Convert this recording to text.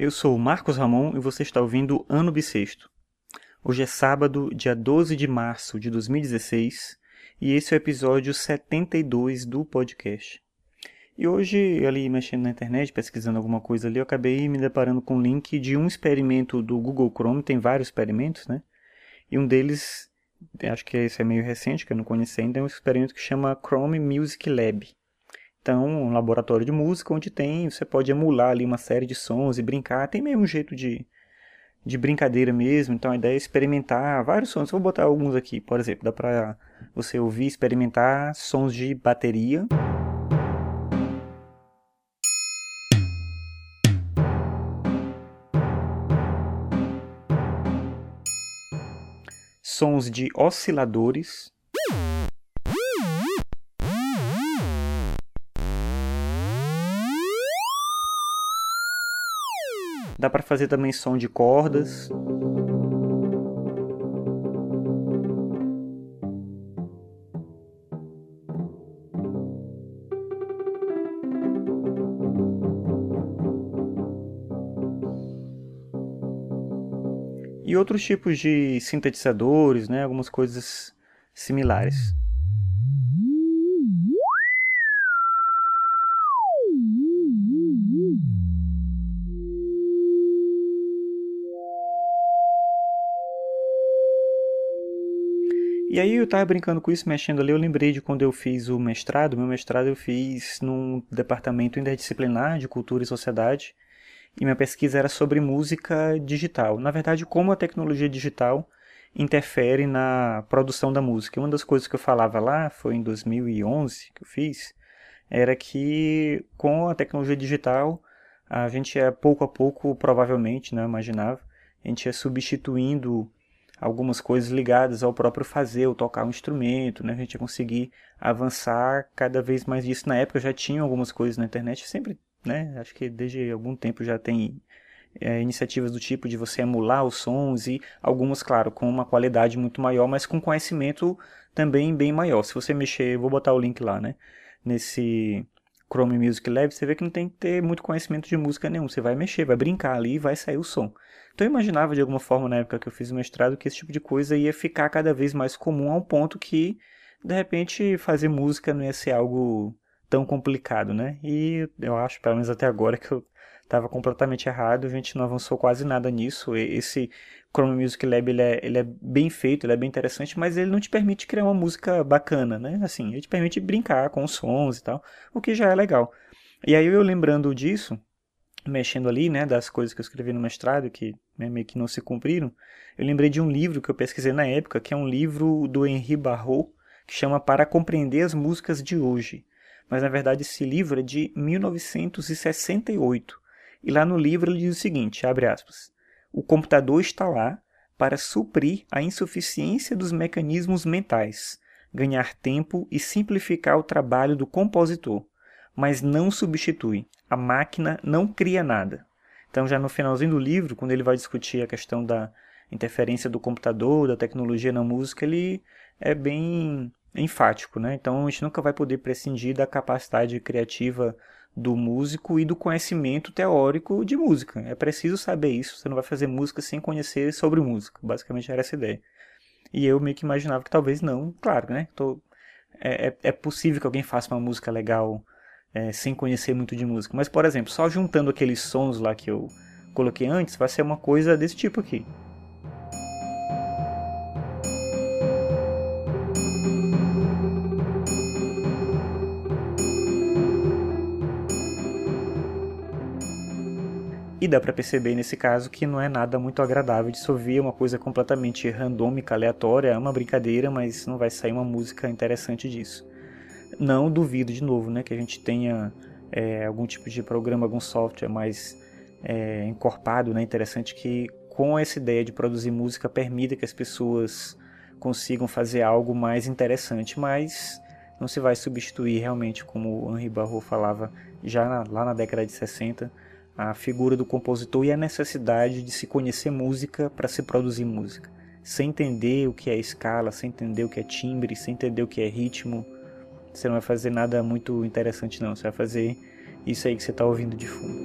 Eu sou Marcos Ramon e você está ouvindo Ano Bissexto. Hoje é sábado, dia 12 de março de 2016, e esse é o episódio 72 do podcast. E hoje, ali mexendo na internet, pesquisando alguma coisa ali, eu acabei me deparando com um link de um experimento do Google Chrome, tem vários experimentos, né? E um deles, acho que esse é meio recente, que eu não conheci ainda, é um experimento que chama Chrome Music Lab. Então, um laboratório de música onde tem, você pode emular ali uma série de sons e brincar. Tem meio um jeito de, de brincadeira mesmo. Então, a ideia é experimentar vários sons. Vou botar alguns aqui, por exemplo. Dá para você ouvir, experimentar sons de bateria. Sons de osciladores. Dá para fazer também som de cordas. E outros tipos de sintetizadores, né, algumas coisas similares. E aí eu estava brincando com isso, mexendo ali, eu lembrei de quando eu fiz o mestrado. Meu mestrado eu fiz num departamento interdisciplinar de cultura e sociedade. E minha pesquisa era sobre música digital. Na verdade, como a tecnologia digital interfere na produção da música. Uma das coisas que eu falava lá, foi em 2011 que eu fiz, era que com a tecnologia digital, a gente é pouco a pouco, provavelmente, né, imaginava, a gente é substituindo algumas coisas ligadas ao próprio fazer, ou tocar um instrumento, né? A gente ia conseguir avançar cada vez mais disso. Na época já tinha algumas coisas na internet, sempre, né? Acho que desde algum tempo já tem é, iniciativas do tipo de você emular os sons e algumas, claro, com uma qualidade muito maior, mas com conhecimento também bem maior. Se você mexer, vou botar o link lá, né? Nesse Chrome Music Lab, você vê que não tem que ter muito conhecimento de música nenhum. Você vai mexer, vai brincar ali e vai sair o som. Então eu imaginava de alguma forma na época que eu fiz o mestrado que esse tipo de coisa ia ficar cada vez mais comum a um ponto que de repente fazer música não ia ser algo tão complicado, né? E eu acho, pelo menos até agora, que eu estava completamente errado, a gente não avançou quase nada nisso. Esse Chrome Music Lab ele é, ele é bem feito, ele é bem interessante, mas ele não te permite criar uma música bacana, né? Assim, ele te permite brincar com os sons e tal, o que já é legal. E aí eu lembrando disso, mexendo ali, né, das coisas que eu escrevi no mestrado, que né, meio que não se cumpriram, eu lembrei de um livro que eu pesquisei na época, que é um livro do Henri Barrault, que chama Para Compreender as Músicas de Hoje. Mas na verdade esse livro é de 1968. E lá no livro ele diz o seguinte, abre aspas, o computador está lá para suprir a insuficiência dos mecanismos mentais, ganhar tempo e simplificar o trabalho do compositor, mas não substitui. A máquina não cria nada. Então, já no finalzinho do livro, quando ele vai discutir a questão da interferência do computador, da tecnologia na música, ele é bem enfático, né? Então, a gente nunca vai poder prescindir da capacidade criativa do músico e do conhecimento teórico de música. É preciso saber isso, você não vai fazer música sem conhecer sobre música. Basicamente era essa ideia. E eu meio que imaginava que talvez não, claro, né? Tô, é, é, é possível que alguém faça uma música legal é, sem conhecer muito de música. Mas, por exemplo, só juntando aqueles sons lá que eu coloquei antes, vai ser uma coisa desse tipo aqui. E dá para perceber nesse caso que não é nada muito agradável de se ouvir, é uma coisa completamente randômica, aleatória, é uma brincadeira, mas não vai sair uma música interessante disso. Não duvido de novo, né, que a gente tenha é, algum tipo de programa, algum software mais é, encorpado, né, interessante que com essa ideia de produzir música permita que as pessoas consigam fazer algo mais interessante, mas não se vai substituir realmente, como o Henri Barrault falava já na, lá na década de 60, a figura do compositor e a necessidade de se conhecer música para se produzir música. Sem entender o que é escala, sem entender o que é timbre, sem entender o que é ritmo, você não vai fazer nada muito interessante não, você vai fazer isso aí que você está ouvindo de fundo.